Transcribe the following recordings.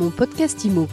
Mon podcast IMO.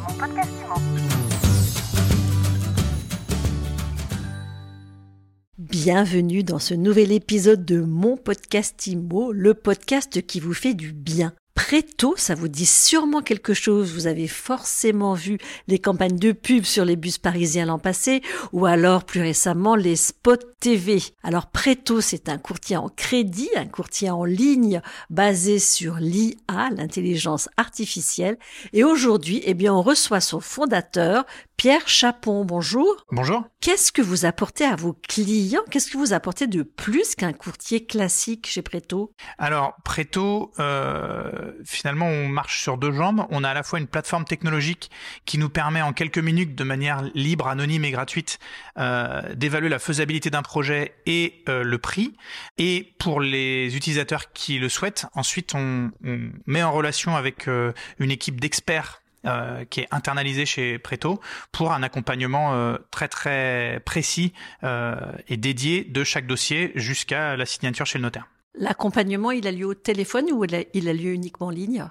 Bienvenue dans ce nouvel épisode de Mon podcast IMO, le podcast qui vous fait du bien. Préto, ça vous dit sûrement quelque chose. Vous avez forcément vu les campagnes de pub sur les bus parisiens l'an passé ou alors plus récemment les spots TV. Alors Préto, c'est un courtier en crédit, un courtier en ligne basé sur l'IA, l'intelligence artificielle. Et aujourd'hui, eh bien, on reçoit son fondateur, Pierre Chapon, bonjour. Bonjour. Qu'est-ce que vous apportez à vos clients? Qu'est-ce que vous apportez de plus qu'un courtier classique chez Préto Alors, Préto, euh, finalement, on marche sur deux jambes. On a à la fois une plateforme technologique qui nous permet en quelques minutes, de manière libre, anonyme et gratuite, euh, d'évaluer la faisabilité d'un projet et euh, le prix. Et pour les utilisateurs qui le souhaitent, ensuite, on, on met en relation avec une équipe d'experts euh, qui est internalisé chez Preto pour un accompagnement euh, très très précis euh, et dédié de chaque dossier jusqu'à la signature chez le notaire. L'accompagnement, il a lieu au téléphone ou il a, lieu uniquement en ligne?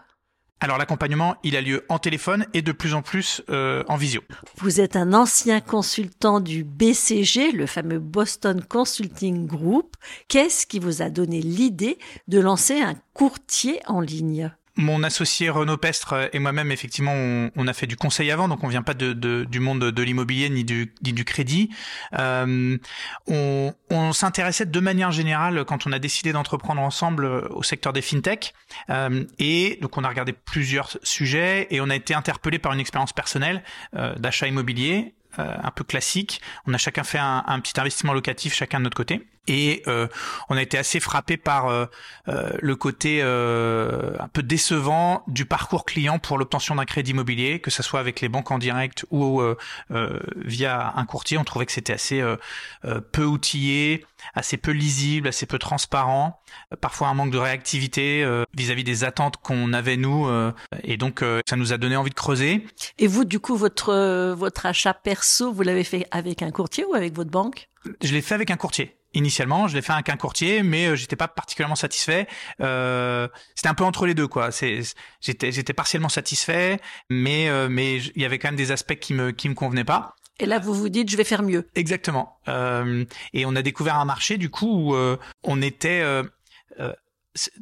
Alors l'accompagnement, il a lieu en téléphone et de plus en plus euh, en visio. Vous êtes un ancien consultant du BCG, le fameux Boston Consulting Group. Qu'est-ce qui vous a donné l'idée de lancer un courtier en ligne? Mon associé Renaud Pestre et moi-même, effectivement, on, a fait du conseil avant, donc on vient pas du monde de l'immobilier ni du, crédit. Euh, on, on s'intéressait de manière générale, quand on a décidé d'entreprendre ensemble, au secteur des fintech. Euh, et donc on a regardé plusieurs sujets et on a été interpellé par une expérience personnelle euh, d'achat immobilier euh, un peu classique. On a chacun fait un, un, petit investissement locatif, chacun de notre côté. Et euh, on a été assez frappé par euh, euh le côté euh, un peu décevant du parcours client pour l'obtention d'un crédit immobilier, que ce soit avec les banques en direct ou euh, via un courtier. On trouvait que c'était assez peu outillé, assez peu lisible, assez peu transparent, parfois un manque de réactivité vis-à-vis -vis des attentes qu'on avait nous. et donc ça nous a donné envie de creuser. Et vous, du coup, votre votre achat perso, vous l'avez fait avec un courtier ou avec votre banque? Je l'ai fait avec un courtier initialement. Je l'ai fait avec un courtier, mais euh, j'étais pas particulièrement satisfait. Euh, c'était un peu entre les deux, quoi. C'est, j'étais, j'étais partiellement satisfait, mais euh, mais il y avait quand même des aspects qui me qui me convenaient pas. Et là, vous vous dites, je vais faire mieux. Exactement. Euh, et on a découvert un marché du coup où on était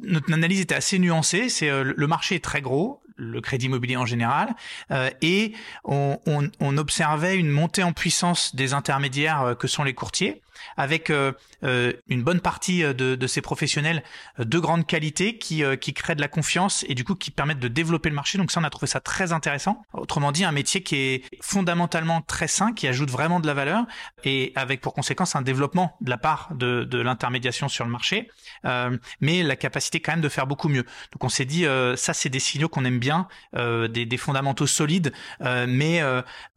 notre analyse était assez nuancée. C'est le marché est très gros, le crédit immobilier en général, euh, et on, on, on, observait une montée en puissance des intermédiaires que sont les courtiers, avec euh, euh, une bonne partie de, de ces professionnels de grande qualité qui, créent de la confiance et du coup qui permettent de développer le marché. Donc ça, on a trouvé ça très intéressant. Autrement dit, un métier qui est fondamentalement très sain, qui ajoute vraiment de la valeur et avec pour conséquence un développement de la part de, l'intermédiation sur le marché, euh, mais la capacité quand même de faire beaucoup mieux. Donc on s'est dit, euh, ça c'est des signaux qu'on aime bien, euh, des, des, fondamentaux solides, mais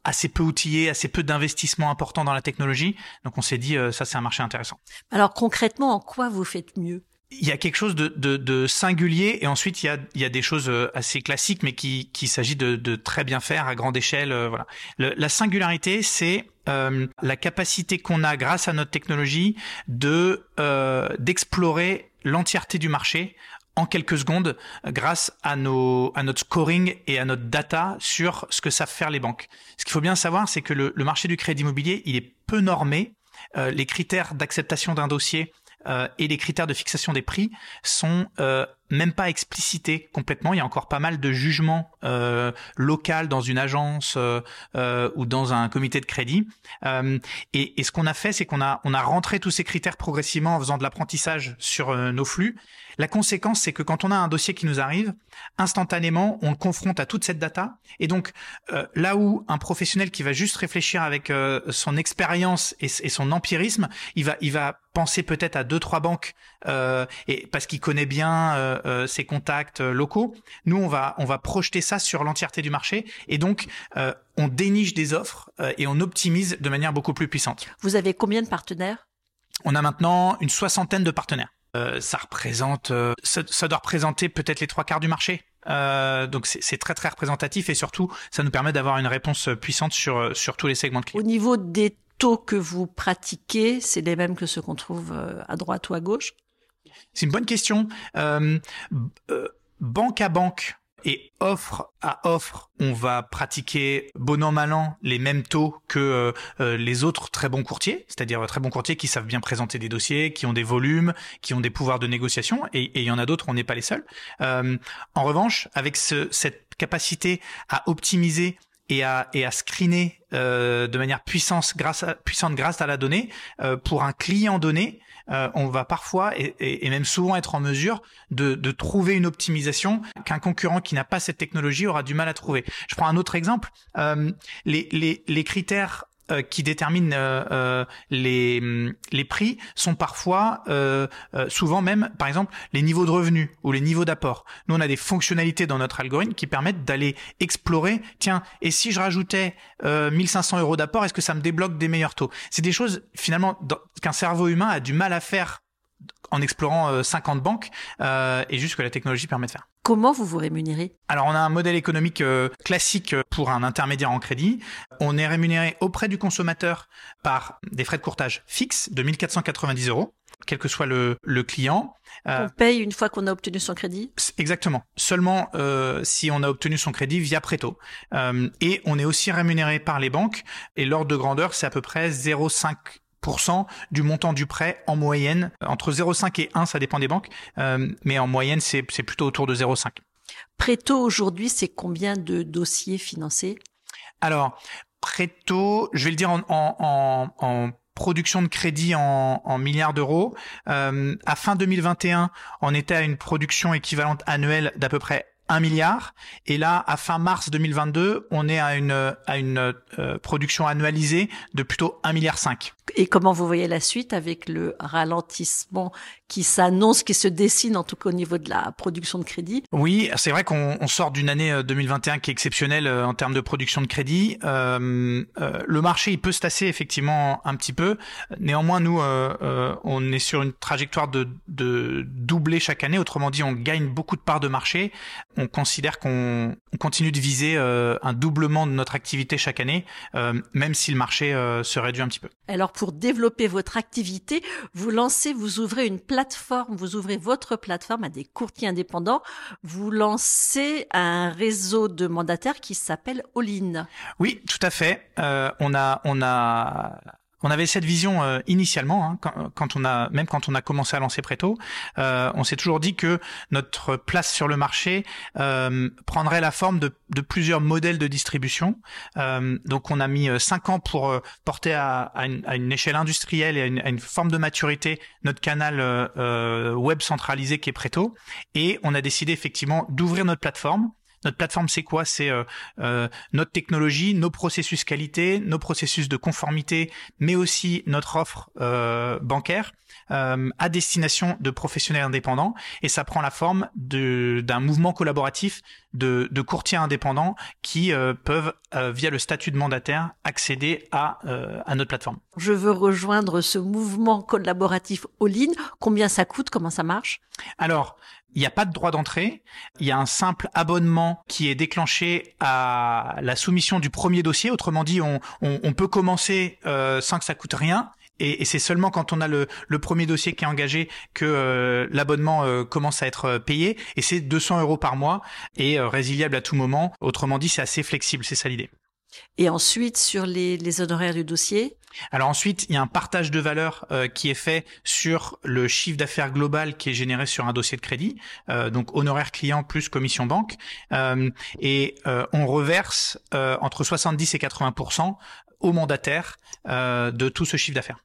assez peu outillés, assez peu d'investissement important dans la technologie. Donc on s'est dit, ça c'est un marché intéressant. Alors concrètement, en quoi vous faites mieux? Il y a quelque chose de, de, de, singulier et ensuite il y a, il y a des choses assez classiques mais qui, qui s'agit de, de très bien faire à grande échelle. voilà. Le, la singularité, c'est euh, la capacité qu'on a grâce à notre technologie de euh, d'explorer l'entièreté du marché en quelques secondes grâce à nos à notre scoring et à notre data sur ce que savent faire les banques. Ce qu'il faut bien savoir, c'est que le, le, marché du crédit immobilier, il est peu normé. Euh, les critères d'acceptation d'un dossier euh, et les critères de fixation des prix sont euh, même pas explicités complètement. Il y a encore pas mal de jugements euh, local dans une agence euh, euh, ou dans un comité de crédit. Euh, et, et, ce qu'on a fait, c'est qu'on a on a rentré tous ces critères progressivement en faisant de l'apprentissage sur euh, nos flux. La conséquence, c'est que quand on a un dossier qui nous arrive, instantanément, on le confronte à toute cette data. Et donc, euh, là où un professionnel qui va juste réfléchir avec son expérience et, et, son empirisme, il va il va penser peut-être à deux trois banques et parce qu'il connaît bien euh, ses contacts euh, locaux. Nous, on va on va projeter ça sur l'entièreté du marché et donc euh, on déniche des offres et on optimise de manière beaucoup plus puissante. Vous avez combien de partenaires? On a maintenant une soixantaine de partenaires. ça représente, ça, ça, doit représenter peut-être les trois quarts du marché. Euh, donc c'est très très représentatif et surtout ça nous permet d'avoir une réponse puissante sur sur tous les segments de clients. Au niveau des taux que vous pratiquez, c'est les mêmes que ceux qu'on trouve à droite ou à gauche? C'est une bonne question. Euh, euh, banque à banque, Et offre à offre, on va pratiquer bon an mal an les mêmes taux que les autres très bons courtiers, c'est-à-dire très bons courtiers qui savent bien présenter des dossiers, qui ont des volumes, qui ont des pouvoirs de négociation. Et il y en a d'autres, on n'est pas les seuls. en revanche, avec ce, cette capacité à optimiser et à, et à screener euh, de manière puissante grâce à, puissante grâce à la donnée, euh, pour un client donné, euh, on va parfois et, et, même souvent être en mesure de, de trouver une optimisation qu'un concurrent qui n'a pas cette technologie aura du mal à trouver. Je prends un autre exemple. Euh, les, les, les critères euh, qui déterminent euh, euh, les, les prix sont parfois, souvent même, par exemple, les niveaux de revenus ou les niveaux d'apport. Nous, on a des fonctionnalités dans notre algorithme qui permettent d'aller explorer, tiens, et si je rajoutais 1500 euros d'apport, est-ce que ça me débloque des meilleurs taux? C'est des choses, finalement, qu'un cerveau humain a du mal à faire en explorant 50 banques et juste que la technologie permet de faire. Comment vous vous rémunérez? Alors on a un modèle économique euh, classique pour un intermédiaire en crédit. On est rémunéré auprès du consommateur par des frais de courtage fixes de 1490 euros quel que soit le, le client. Euh, on paye une fois qu'on a obtenu son crédit? Exactement. Seulement euh, si on a obtenu son crédit via Preto. Euh, et on est aussi rémunéré par les banques. Et l'ordre de grandeur, c'est à peu près 0,5 du montant du prêt en moyenne. Entre 0,5 et 1, ça dépend des banques, euh, mais en moyenne, c'est plutôt autour de 0,5. Préto aujourd'hui, c'est combien de dossiers financés? Alors, Préto, je vais le dire en, production de crédit en, milliards d'euros. Euh, à fin 2021, on était à une production équivalente annuelle d'à peu près 1 milliard. Et là, à fin mars 2022, on est à une, à une euh, production annualisée de plutôt 1 milliard 5. Et comment vous voyez la suite avec le ralentissement qui s'annonce, qui se dessine en tout cas au niveau de la production de crédit? Oui, c'est vrai qu'on sort d'une année 2021 euh, qui est exceptionnelle euh, en termes de production de crédit. Euh, euh, le marché, il peut se tasser effectivement un petit peu. Néanmoins, nous, euh, on est sur une trajectoire de, de doubler chaque année. Autrement dit, on gagne beaucoup de parts de marché. On considère qu'on continue de viser un doublement de notre activité chaque année, même si le marché se réduit un petit peu. Alors pour développer votre activité, vous lancez, vous ouvrez une plateforme, vous ouvrez votre plateforme à des courtiers indépendants, vous lancez un réseau de mandataires qui s'appelle All-in. Oui, tout à fait. Euh, on a on a on avait cette vision euh, initialement, hein, quand, on a même quand on a commencé à lancer Preto, euh, on s'est toujours dit que notre place sur le marché euh, prendrait la forme de, plusieurs modèles de distribution. Donc on a mis cinq ans pour porter à, à, une, à, une, échelle industrielle et à une, à une, forme de maturité notre canal web centralisé qui est Preto, et on a décidé effectivement d'ouvrir notre plateforme notre plateforme, c'est quoi? C'est euh, euh, notre technologie, nos processus qualité, nos processus de conformité, mais aussi notre offre euh, bancaire à destination de professionnels indépendants. Et ça prend la forme d'un mouvement collaboratif de, de, courtiers indépendants qui peuvent, via le statut de mandataire, accéder à, à notre plateforme. Je veux rejoindre ce mouvement collaboratif all-in. Combien ça coûte? Comment ça marche? Alors, il n'y a pas de droit d'entrée. Il y a un simple abonnement qui est déclenché à la soumission du premier dossier. Autrement dit, on, peut commencer euh, sans que ça coûte rien. Et, c'est seulement quand on a le, premier dossier qui est engagé que euh, l'abonnement euh, commence à être payé. Et c'est 200 euros par mois et résiliable à tout moment. Autrement dit, c'est assez flexible. C'est ça l'idée. Et ensuite, sur les, les honoraires du dossier? Alors ensuite, il y a un partage de valeur euh, qui est fait sur le chiffre d'affaires global qui est généré sur un dossier de crédit, euh, donc honoraire client plus commission banque, euh, et on reverse entre 70 et 80% aux mandataires de tout ce chiffre d'affaires.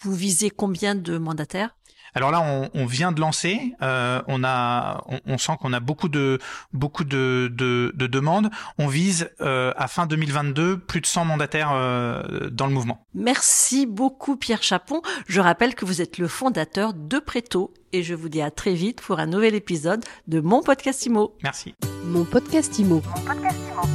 Vous visez combien de mandataires? Alors là, on, on vient de lancer, euh, on a, on, on sent qu'on a beaucoup de beaucoup de, de, de demandes. On vise euh, à fin 2022 plus de 100 mandataires euh, dans le mouvement. Merci beaucoup Pierre Chapon. Je rappelle que vous êtes le fondateur de Préto et je vous dis à très vite pour un nouvel épisode de mon podcast Imo. Merci. Mon podcast Imo. Mon podcast Imo.